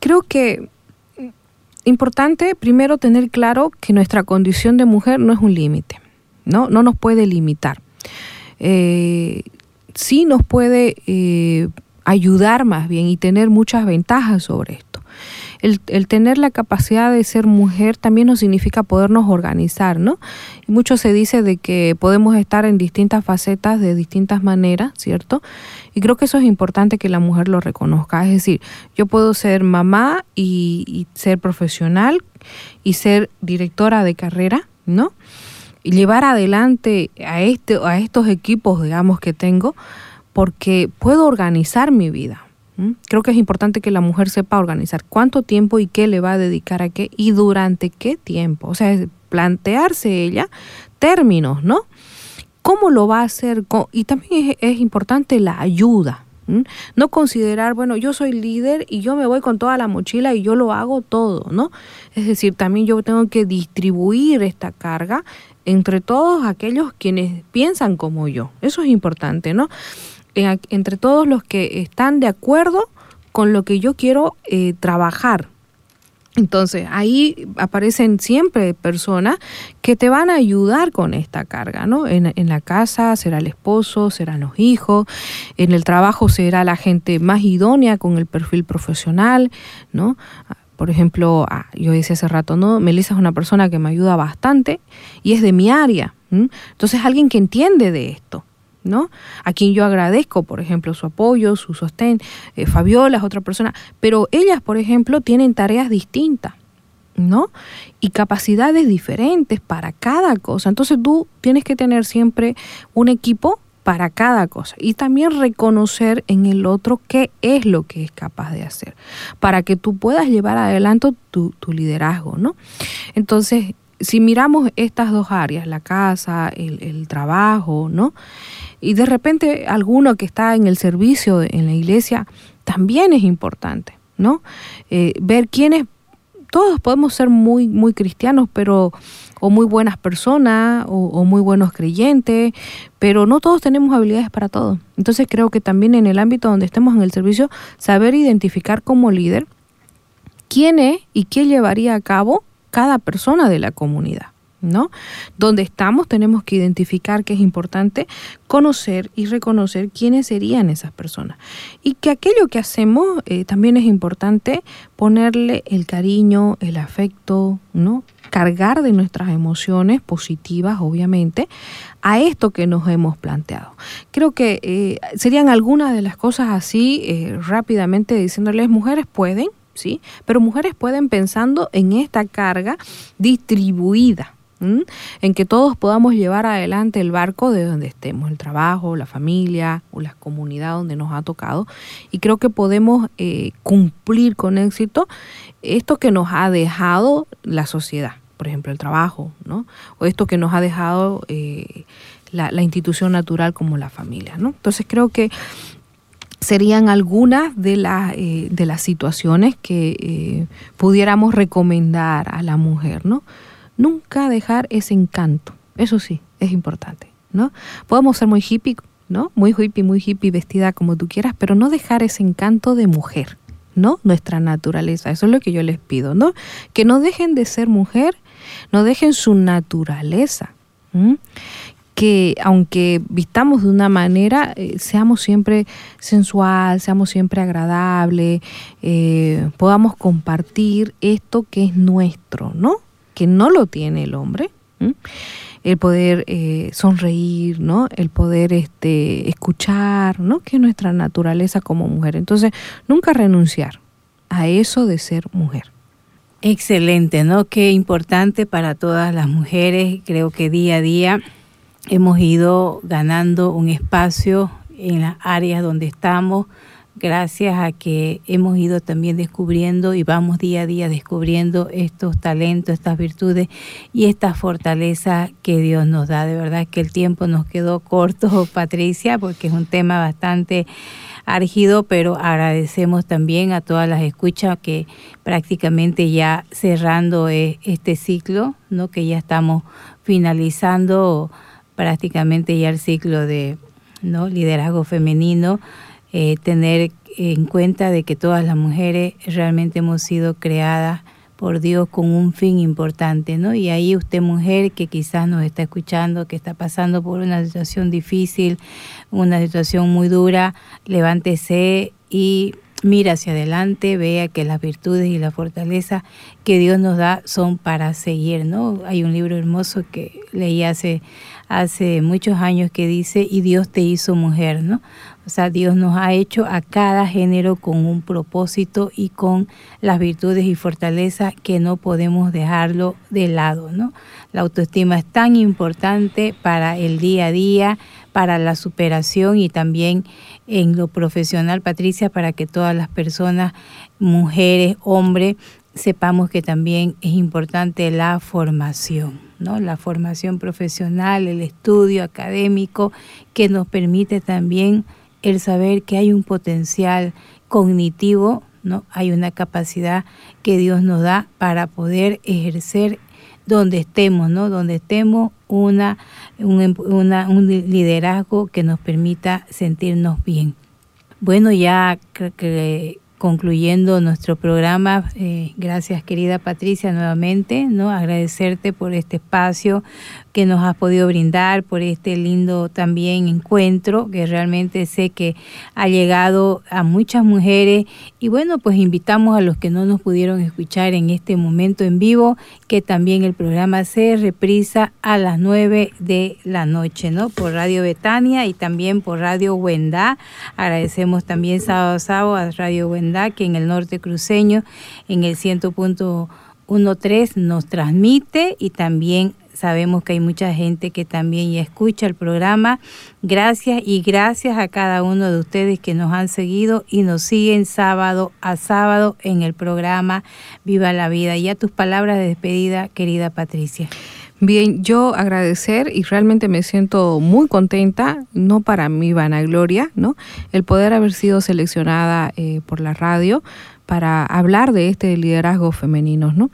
Creo que importante primero tener claro que nuestra condición de mujer no es un límite, ¿no? No nos puede limitar. Eh, sí nos puede eh, ayudar más bien y tener muchas ventajas sobre esto. El, el, tener la capacidad de ser mujer también nos significa podernos organizar, ¿no? Y mucho se dice de que podemos estar en distintas facetas de distintas maneras, ¿cierto? Y creo que eso es importante que la mujer lo reconozca. Es decir, yo puedo ser mamá y, y ser profesional y ser directora de carrera, ¿no? Y llevar adelante a, este, a estos equipos, digamos, que tengo, porque puedo organizar mi vida. Creo que es importante que la mujer sepa organizar cuánto tiempo y qué le va a dedicar a qué y durante qué tiempo. O sea, plantearse ella términos, ¿no? ¿Cómo lo va a hacer? Y también es, importante la ayuda. No considerar, bueno, yo soy líder y yo me voy con toda la mochila y yo lo hago todo, ¿no? Es decir, también yo tengo que distribuir esta carga entre todos aquellos quienes piensan como yo. Eso es importante, ¿no? Entre todos los que están de acuerdo con lo que yo quiero eh, trabajar. Entonces, ahí aparecen siempre personas que te van a ayudar con esta carga, ¿no? En, la casa será el esposo, serán los hijos, en el trabajo será la gente más idónea con el perfil profesional, ¿no? Por ejemplo, yo decía hace rato, ¿no? Melissa es una persona que me ayuda bastante y es de mi área. Entonces, alguien que entiende de esto. ¿No? A quien yo agradezco, por ejemplo, su apoyo, su sostén. Eh, Fabiola es otra persona, pero ellas, por ejemplo, tienen tareas distintas, ¿no? Y capacidades diferentes para cada cosa. Entonces tú tienes que tener siempre un equipo para cada cosa y también reconocer en el otro qué es lo que es capaz de hacer para que tú puedas llevar adelante tu, tu liderazgo, ¿no? Entonces, si miramos estas dos áreas, la casa, el, el trabajo, ¿no? Y de repente alguno que está en el servicio en la iglesia también es importante, ¿no? Eh, ver quiénes, todos podemos ser muy, muy cristianos, pero o muy buenas personas o, o, muy buenos creyentes, pero no todos tenemos habilidades para todo. Entonces creo que también en el ámbito donde estemos en el servicio, saber identificar como líder quién es y qué llevaría a cabo cada persona de la comunidad. ¿No? Donde estamos tenemos que identificar que es importante conocer y reconocer quiénes serían esas personas. Y que aquello que hacemos eh, también es importante ponerle el cariño, el afecto, ¿no? Cargar de nuestras emociones positivas, obviamente, a esto que nos hemos planteado. Creo que eh, serían algunas de las cosas así, eh, rápidamente diciéndoles, mujeres pueden, ¿sí? Pero mujeres pueden pensando en esta carga distribuida, en que todos podamos llevar adelante el barco de donde estemos, el trabajo, la familia o la comunidad donde nos ha tocado. Y creo que podemos eh, cumplir con éxito esto que nos ha dejado la sociedad, por ejemplo, el trabajo, ¿no? O esto que nos ha dejado eh, la, institución natural como la familia, ¿no? Entonces creo que serían algunas de, las eh, de las situaciones que pudiéramos recomendar a la mujer, ¿no? Nunca dejar ese encanto. Eso sí, es importante, ¿no? Podemos ser muy hippie, ¿no? Muy hippie, muy hippie, vestida como tú quieras, pero no dejar ese encanto de mujer, ¿no? Nuestra naturaleza. Eso es lo que yo les pido, ¿no? Que no dejen de ser mujer, no dejen su naturaleza. que aunque vistamos de una manera, eh, seamos siempre sensual, seamos siempre agradable, eh, podamos compartir esto que es nuestro, ¿no? Que no lo tiene el hombre, el poder eh, sonreír, ¿no? El poder este, escuchar, ¿no? Que es nuestra naturaleza como mujer. Entonces, nunca renunciar a eso de ser mujer. Excelente, ¿no? Qué importante para todas las mujeres. Creo que día a día hemos ido ganando un espacio en las áreas donde estamos, gracias a que hemos ido también descubriendo y vamos día a día descubriendo estos talentos, estas virtudes y esta fortaleza que Dios nos da. De verdad que el tiempo nos quedó corto, (laughs) Patricia, porque es un tema bastante argido, pero agradecemos también a todas las escuchas que prácticamente ya cerrando e, este ciclo, ¿no? que ya estamos finalizando prácticamente ya el ciclo de ¿no? liderazgo femenino eh, tener en cuenta de que todas las mujeres realmente hemos sido creadas por Dios con un fin importante, ¿no? Y ahí usted mujer que quizás nos está escuchando, que está pasando por una situación difícil, una situación muy dura, levántese y mira hacia adelante, vea que las virtudes y la fortaleza que Dios nos da son para seguir, ¿no? Hay un libro hermoso que leí hace, hace muchos años que dice, y Dios te hizo mujer, ¿no? O sea, Dios nos ha hecho a cada género con un propósito y con las virtudes y fortalezas que no podemos dejarlo de lado, ¿no? La autoestima es tan importante para el día a día, para la superación y también en lo profesional, Patricia, para que todas las personas, mujeres, hombres, sepamos que también es importante la formación, ¿no? La formación profesional, el estudio académico que nos permite también el saber que hay un potencial cognitivo, ¿no? Hay una capacidad que Dios nos da para poder ejercer donde estemos, ¿no? Donde estemos una, un, em, un liderazgo que nos permita sentirnos bien. Bueno, ya que concluyendo nuestro programa. Eh, gracias querida Patricia nuevamente, ¿no? Agradecerte por este espacio que nos has podido brindar, por este lindo también encuentro que realmente sé que ha llegado a muchas mujeres y bueno, pues invitamos a los que no nos pudieron escuchar en este momento en vivo que también el programa se reprisa a las 9 de la noche, ¿no? Por Radio Betania y también por Radio Wendá. Agradecemos también sábado a sábado a Radio Wendá que en el norte cruceño en el 100.13 nos transmite y también Sabemos que hay mucha gente que también ya escucha el programa. Gracias y gracias a cada uno de ustedes que nos han seguido y nos siguen sábado a sábado en el programa Viva la Vida. Y a tus palabras de despedida, querida Patricia. Bien, yo agradecer y realmente me siento muy contenta, no para mi vanagloria, ¿no? El poder haber sido seleccionada eh, por la radio para hablar de este liderazgo femenino, ¿no?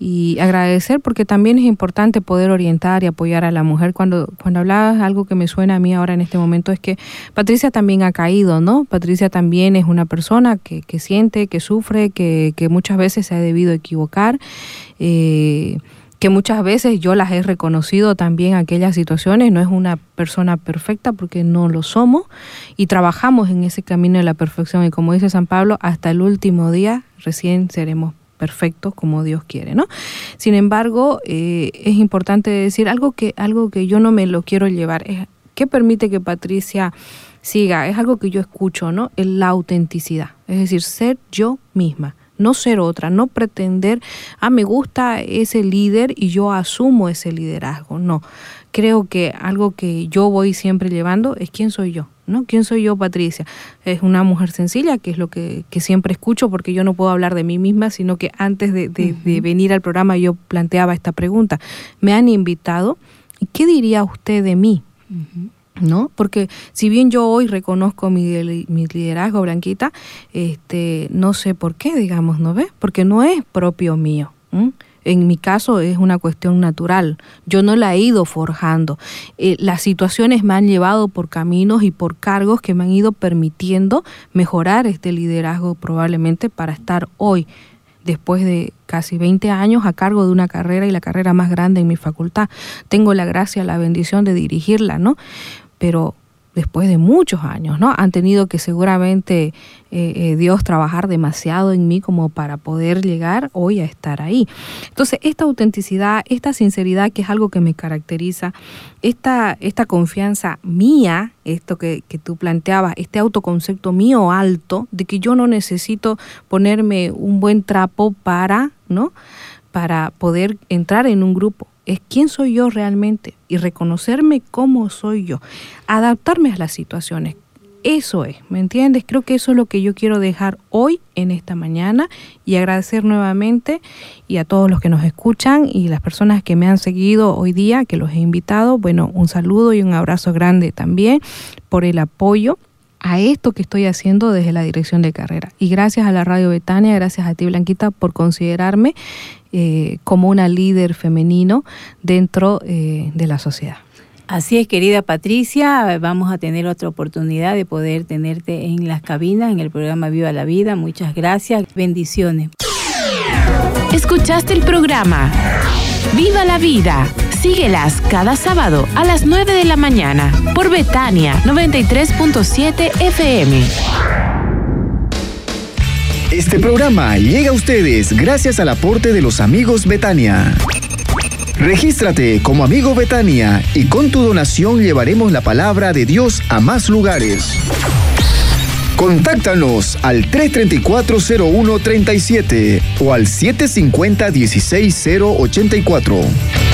Y agradecer porque también es importante poder orientar y apoyar a la mujer. Cuando, cuando hablabas algo que me suena a mí ahora en este momento es que Patricia también ha caído, ¿no? Patricia también es una persona que, que siente, que sufre, que, que muchas veces se ha debido equivocar. Eh, que muchas veces yo las he reconocido también aquellas situaciones, no es una persona perfecta porque no lo somos y trabajamos en ese camino de la perfección y como dice San Pablo, hasta el último día recién seremos perfectos como Dios quiere, ¿no? Sin embargo, eh, es importante decir algo que, algo que yo no me lo quiero llevar, es ¿qué permite que Patricia siga? Es algo que yo escucho, ¿no? Es la autenticidad, es decir, ser yo misma no ser otra, no pretender, ah, me gusta ese líder y yo asumo ese liderazgo. No, creo que algo que yo voy siempre llevando es quién soy yo. ¿no? ¿Quién soy yo, Patricia? Es una mujer sencilla, que es lo que, siempre escucho, porque yo no puedo hablar de mí misma, sino que antes de, venir al programa yo planteaba esta pregunta. Me han invitado, ¿y qué diría usted de mí? ¿No? Porque si bien yo hoy reconozco mi, liderazgo, Blanquita, este, no sé por qué, digamos, ¿no ves? Porque no es propio mío. En mi caso es una cuestión natural. Yo no la he ido forjando. Eh, las situaciones me han llevado por caminos y por cargos que me han ido permitiendo mejorar este liderazgo probablemente para estar hoy después de casi 20 años a cargo de una carrera y la carrera más grande en mi facultad. Tengo la gracia, la bendición de dirigirla, ¿no? Pero después de muchos años, ¿no? Han tenido que seguramente eh, eh, Dios trabajar demasiado en mí como para poder llegar hoy a estar ahí. Entonces, esta autenticidad, esta sinceridad, que es algo que me caracteriza, esta, esta confianza mía, esto que, que tú planteabas, este autoconcepto mío alto, de que yo no necesito ponerme un buen trapo para, ¿no? Para poder entrar en un grupo es quién soy yo realmente y reconocerme cómo soy yo, adaptarme a las situaciones. Eso es, ¿me entiendes? Creo que eso es lo que yo quiero dejar hoy en esta mañana y agradecer nuevamente y a todos los que nos escuchan y las personas que me han seguido hoy día, que los he invitado, bueno, un saludo y un abrazo grande también por el apoyo a esto que estoy haciendo desde la dirección de carrera. Y gracias a la Radio Betania, gracias a ti Blanquita por considerarme eh, como una líder femenino dentro eh, de la sociedad. Así es, querida Patricia, vamos a tener otra oportunidad de poder tenerte en las cabinas, en el programa Viva la Vida. Muchas gracias, bendiciones. Escuchaste el programa Viva la Vida. Síguelas cada sábado a las 9 de la mañana por Betania 93.7 FM. Este programa llega a ustedes gracias al aporte de los amigos Betania. Regístrate como amigo Betania y con tu donación llevaremos la palabra de Dios a más lugares. Contáctanos al 334-0137 o al 750-16084.